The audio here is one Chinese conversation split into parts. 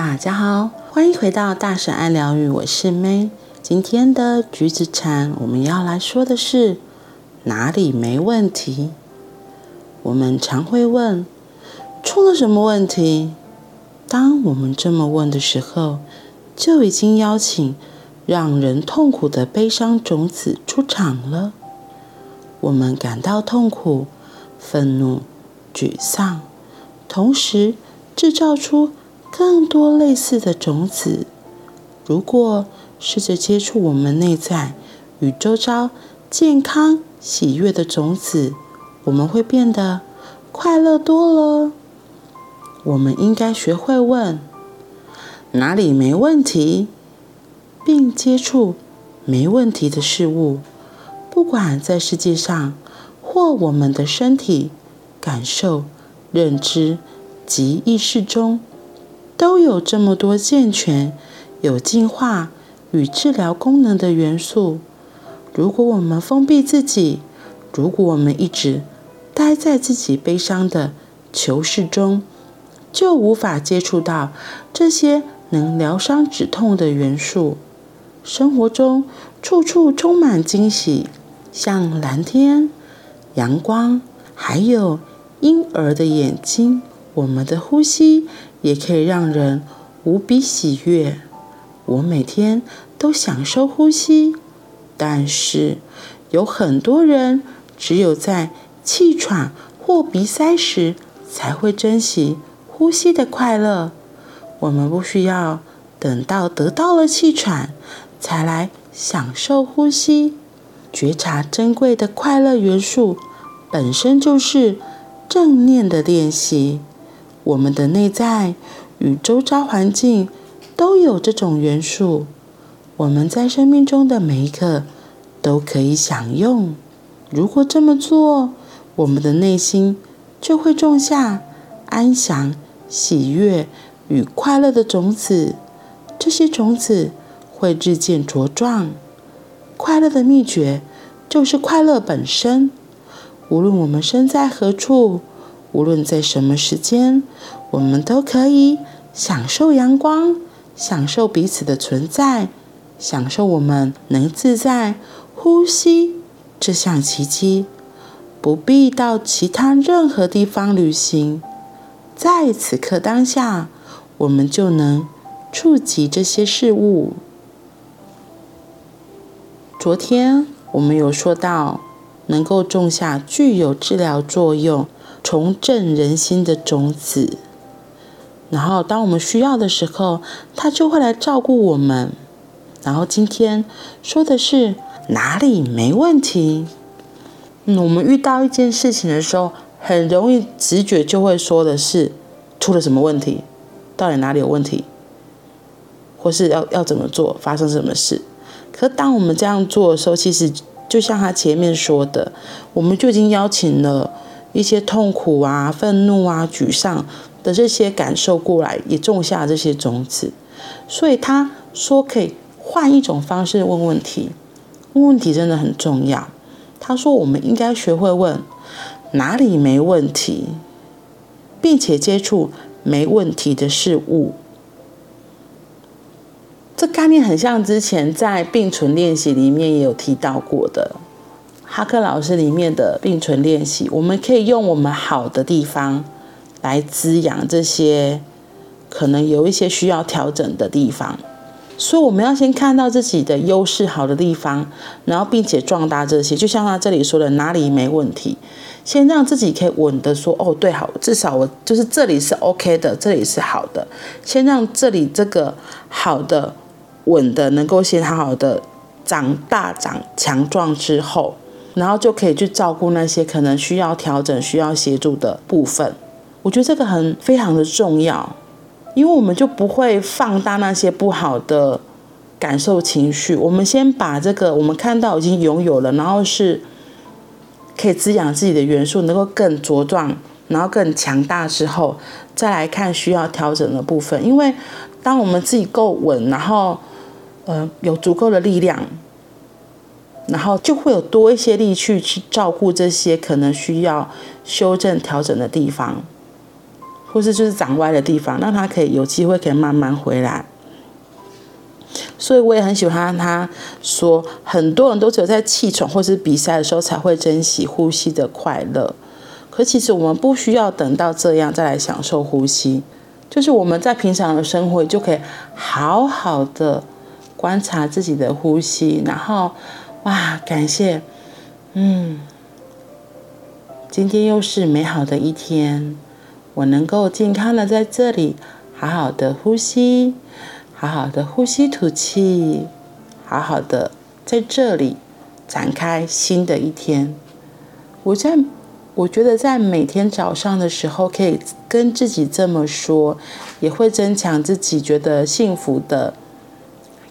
大家好，欢迎回到大神爱疗愈，我是 May。今天的橘子禅，我们要来说的是哪里没问题？我们常会问，出了什么问题？当我们这么问的时候，就已经邀请让人痛苦的悲伤种子出场了。我们感到痛苦、愤怒、沮丧，同时制造出更多类似的种子。如果试着接触我们内在与周遭健康、喜悦的种子，我们会变得快乐多了。我们应该学会问哪里没问题，并接触没问题的事物。不管在世界上或我们的身体、感受、认知及意识中，都有这么多健全、有进化与治疗功能的元素。如果我们封闭自己，如果我们一直待在自己悲伤的囚室中，就无法接触到这些能疗伤止痛的元素。生活中处处充满惊喜。像蓝天、阳光，还有婴儿的眼睛，我们的呼吸也可以让人无比喜悦。我每天都享受呼吸，但是有很多人只有在气喘或鼻塞时才会珍惜呼吸的快乐。我们不需要等到得到了气喘才来享受呼吸。觉察珍贵的快乐元素，本身就是正念的练习。我们的内在与周遭环境都有这种元素，我们在生命中的每一刻都可以享用。如果这么做，我们的内心就会种下安详、喜悦与快乐的种子。这些种子会日渐茁壮。快乐的秘诀就是快乐本身。无论我们身在何处，无论在什么时间，我们都可以享受阳光，享受彼此的存在，享受我们能自在呼吸这项奇迹。不必到其他任何地方旅行，在此刻当下，我们就能触及这些事物。昨天我们有说到，能够种下具有治疗作用、重振人心的种子，然后当我们需要的时候，他就会来照顾我们。然后今天说的是哪里没问题？嗯，我们遇到一件事情的时候，很容易直觉就会说的是出了什么问题，到底哪里有问题，或是要要怎么做，发生什么事。可当我们这样做的时候，其实就像他前面说的，我们就已经邀请了一些痛苦啊、愤怒啊、沮丧的这些感受过来，也种下这些种子。所以他说可以换一种方式问问题，问问题真的很重要。他说我们应该学会问哪里没问题，并且接触没问题的事物。这概念很像之前在并存练习里面也有提到过的，哈克老师里面的并存练习，我们可以用我们好的地方来滋养这些可能有一些需要调整的地方，所以我们要先看到自己的优势好的地方，然后并且壮大这些，就像他这里说的哪里没问题，先让自己可以稳的说哦对好，至少我就是这里是 OK 的，这里是好的，先让这里这个好的。稳的，能够先好好的长大、长强壮之后，然后就可以去照顾那些可能需要调整、需要协助的部分。我觉得这个很非常的重要，因为我们就不会放大那些不好的感受、情绪。我们先把这个我们看到已经拥有了，然后是可以滋养自己的元素，能够更茁壮，然后更强大之后，再来看需要调整的部分。因为当我们自己够稳，然后呃，有足够的力量，然后就会有多一些力去去照顾这些可能需要修正调整的地方。或是就是长歪的地方，让他可以有机会可以慢慢回来。所以我也很喜欢他说，很多人都只有在气喘或是比赛的时候才会珍惜呼吸的快乐。可其实我们不需要等到这样再来享受呼吸，就是我们在平常的生活就可以好好的观察自己的呼吸，然后哇，感谢，嗯，今天又是美好的一天，我能够健康的在这里好好的呼吸。好好的呼吸吐气，好好的在这里展开新的一天。我在，我觉得在每天早上的时候，可以跟自己这么说，也会增强自己觉得幸福的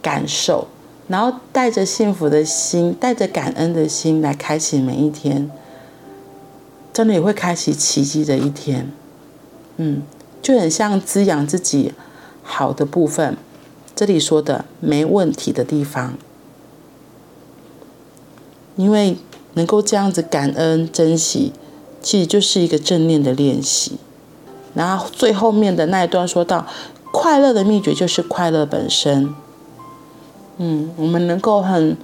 感受。然后带着幸福的心，带着感恩的心来开启每一天，真的也会开启奇迹的一天。嗯，就很像滋养自己好的部分。这里说的没问题的地方，因为能够这样子感恩珍惜，其实就是一个正念的练习。然后最后面的那一段说到，快乐的秘诀就是快乐本身。嗯，我们能够很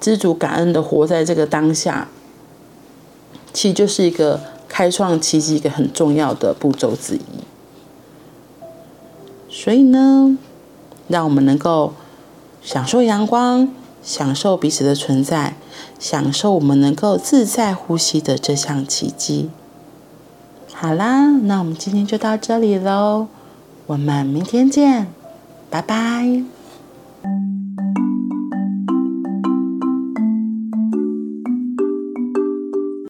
知足感恩的活在这个当下，其实就是一个开创奇迹一个很重要的步骤之一。所以呢，让我们能够享受阳光，享受彼此的存在，享受我们能够自在呼吸的这项奇迹。好啦，那我们今天就到这里喽，我们明天见，拜拜。